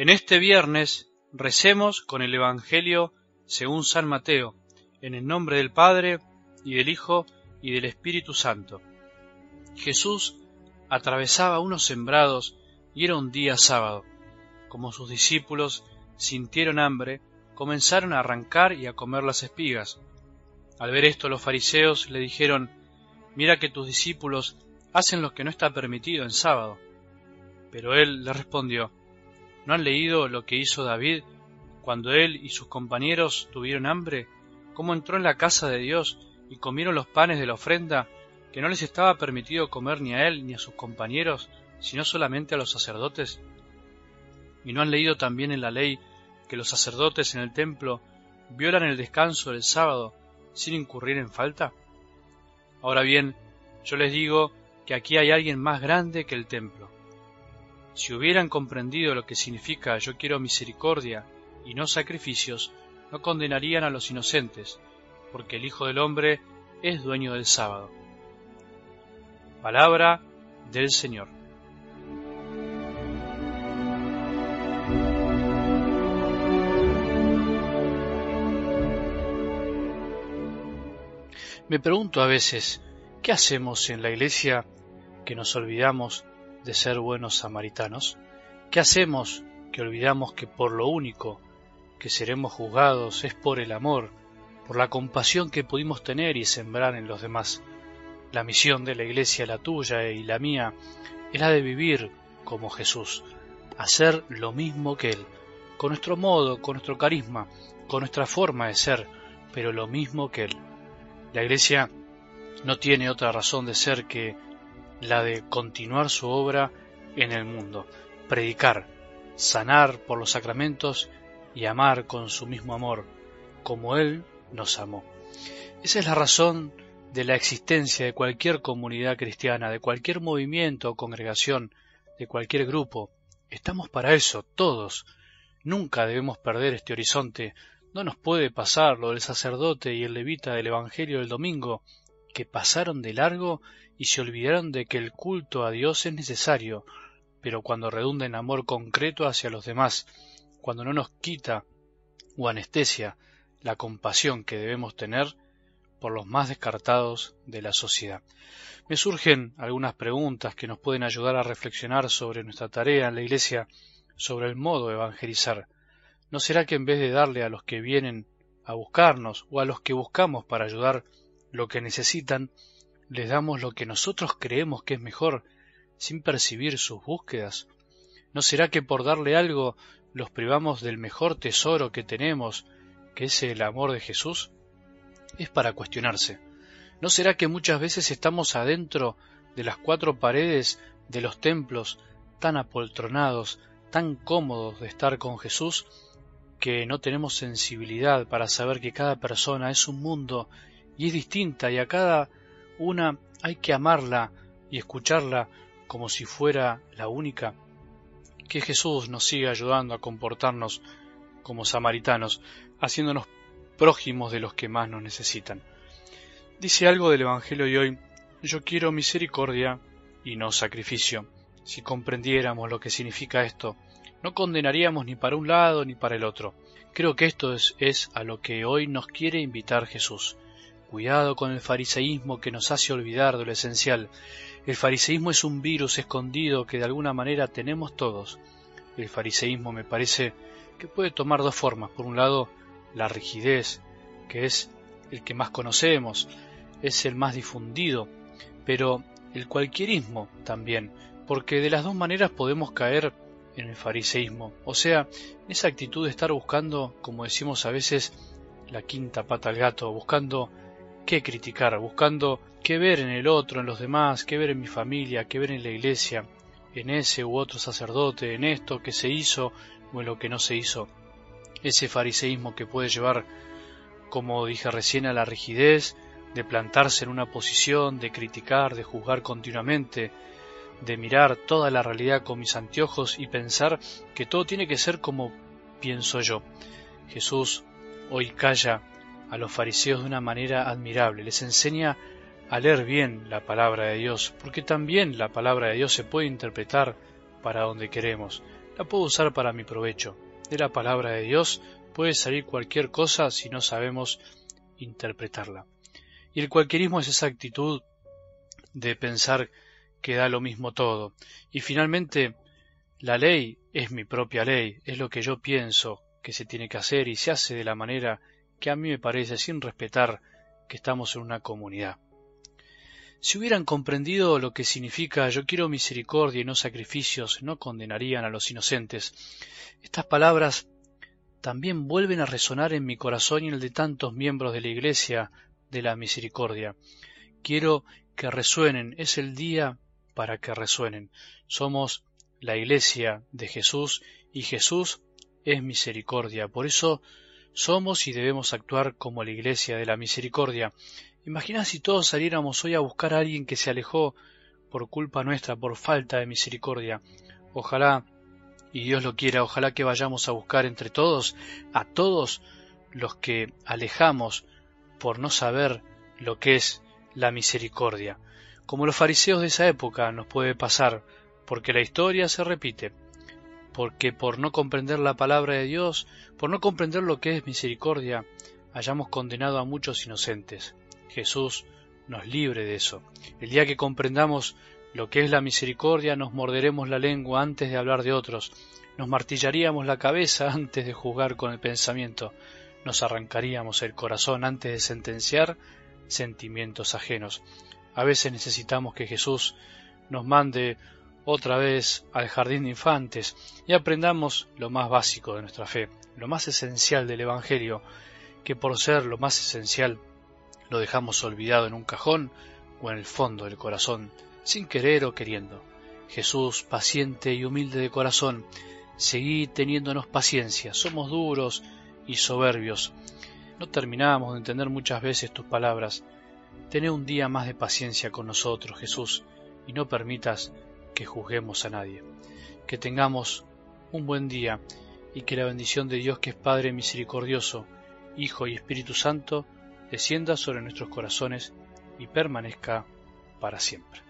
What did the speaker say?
En este viernes recemos con el Evangelio según San Mateo, en el nombre del Padre, y del Hijo, y del Espíritu Santo. Jesús atravesaba unos sembrados y era un día sábado. Como sus discípulos sintieron hambre, comenzaron a arrancar y a comer las espigas. Al ver esto los fariseos le dijeron, Mira que tus discípulos hacen lo que no está permitido en sábado. Pero él les respondió, ¿No han leído lo que hizo David cuando él y sus compañeros tuvieron hambre? ¿Cómo entró en la casa de Dios y comieron los panes de la ofrenda que no les estaba permitido comer ni a él ni a sus compañeros, sino solamente a los sacerdotes? ¿Y no han leído también en la ley que los sacerdotes en el templo violan el descanso del sábado sin incurrir en falta? Ahora bien, yo les digo que aquí hay alguien más grande que el templo. Si hubieran comprendido lo que significa yo quiero misericordia y no sacrificios, no condenarían a los inocentes, porque el Hijo del Hombre es dueño del sábado. Palabra del Señor. Me pregunto a veces, ¿qué hacemos en la iglesia que nos olvidamos de ser buenos samaritanos? ¿Qué hacemos que olvidamos que por lo único que seremos juzgados es por el amor, por la compasión que pudimos tener y sembrar en los demás? La misión de la iglesia, la tuya y la mía, es la de vivir como Jesús, hacer lo mismo que Él, con nuestro modo, con nuestro carisma, con nuestra forma de ser, pero lo mismo que Él. La iglesia no tiene otra razón de ser que la de continuar su obra en el mundo, predicar, sanar por los sacramentos y amar con su mismo amor, como Él nos amó. Esa es la razón de la existencia de cualquier comunidad cristiana, de cualquier movimiento o congregación, de cualquier grupo. Estamos para eso, todos. Nunca debemos perder este horizonte. No nos puede pasar lo del sacerdote y el levita del Evangelio del domingo, que pasaron de largo y se olvidaron de que el culto a Dios es necesario, pero cuando redunda en amor concreto hacia los demás, cuando no nos quita o anestesia la compasión que debemos tener por los más descartados de la sociedad. Me surgen algunas preguntas que nos pueden ayudar a reflexionar sobre nuestra tarea en la Iglesia, sobre el modo de evangelizar. ¿No será que en vez de darle a los que vienen a buscarnos o a los que buscamos para ayudar lo que necesitan, les damos lo que nosotros creemos que es mejor, sin percibir sus búsquedas? ¿No será que por darle algo los privamos del mejor tesoro que tenemos, que es el amor de Jesús? Es para cuestionarse. ¿No será que muchas veces estamos adentro de las cuatro paredes de los templos, tan apoltronados, tan cómodos de estar con Jesús, que no tenemos sensibilidad para saber que cada persona es un mundo y es distinta y a cada una hay que amarla y escucharla como si fuera la única. Que Jesús nos siga ayudando a comportarnos como samaritanos, haciéndonos prójimos de los que más nos necesitan. Dice algo del Evangelio de hoy, yo quiero misericordia y no sacrificio. Si comprendiéramos lo que significa esto, no condenaríamos ni para un lado ni para el otro. Creo que esto es, es a lo que hoy nos quiere invitar Jesús. Cuidado con el fariseísmo que nos hace olvidar de lo esencial. El fariseísmo es un virus escondido que de alguna manera tenemos todos. El fariseísmo me parece que puede tomar dos formas. Por un lado, la rigidez, que es el que más conocemos, es el más difundido, pero el cualquierismo también, porque de las dos maneras podemos caer en el fariseísmo, o sea, esa actitud de estar buscando, como decimos a veces, la quinta pata al gato, buscando qué criticar, buscando qué ver en el otro, en los demás, qué ver en mi familia, qué ver en la iglesia, en ese u otro sacerdote, en esto que se hizo o en lo que no se hizo. Ese fariseísmo que puede llevar, como dije recién, a la rigidez, de plantarse en una posición, de criticar, de juzgar continuamente, de mirar toda la realidad con mis anteojos y pensar que todo tiene que ser como pienso yo. Jesús hoy calla a los fariseos de una manera admirable, les enseña a leer bien la palabra de Dios, porque también la palabra de Dios se puede interpretar para donde queremos. la puedo usar para mi provecho. De la palabra de Dios puede salir cualquier cosa si no sabemos interpretarla. Y el cualquierismo es esa actitud de pensar que da lo mismo todo. Y finalmente, la ley es mi propia ley, es lo que yo pienso que se tiene que hacer y se hace de la manera que a mí me parece sin respetar que estamos en una comunidad. Si hubieran comprendido lo que significa yo quiero misericordia y no sacrificios, no condenarían a los inocentes. Estas palabras también vuelven a resonar en mi corazón y en el de tantos miembros de la Iglesia de la Misericordia. Quiero que resuenen, es el día para que resuenen. Somos la Iglesia de Jesús y Jesús es misericordia. Por eso somos y debemos actuar como la Iglesia de la Misericordia. Imagina si todos saliéramos hoy a buscar a alguien que se alejó por culpa nuestra, por falta de misericordia. Ojalá, y Dios lo quiera, ojalá que vayamos a buscar entre todos a todos los que alejamos por no saber lo que es la misericordia. Como los fariseos de esa época nos puede pasar, porque la historia se repite, porque por no comprender la palabra de Dios, por no comprender lo que es misericordia, hayamos condenado a muchos inocentes. Jesús nos libre de eso. El día que comprendamos lo que es la misericordia, nos morderemos la lengua antes de hablar de otros, nos martillaríamos la cabeza antes de juzgar con el pensamiento, nos arrancaríamos el corazón antes de sentenciar sentimientos ajenos. A veces necesitamos que Jesús nos mande otra vez al jardín de infantes y aprendamos lo más básico de nuestra fe, lo más esencial del Evangelio, que por ser lo más esencial lo dejamos olvidado en un cajón o en el fondo del corazón, sin querer o queriendo. Jesús, paciente y humilde de corazón, seguí teniéndonos paciencia, somos duros y soberbios. No terminamos de entender muchas veces tus palabras. Tené un día más de paciencia con nosotros, Jesús, y no permitas que juzguemos a nadie. Que tengamos un buen día y que la bendición de Dios que es Padre misericordioso, Hijo y Espíritu Santo, descienda sobre nuestros corazones y permanezca para siempre.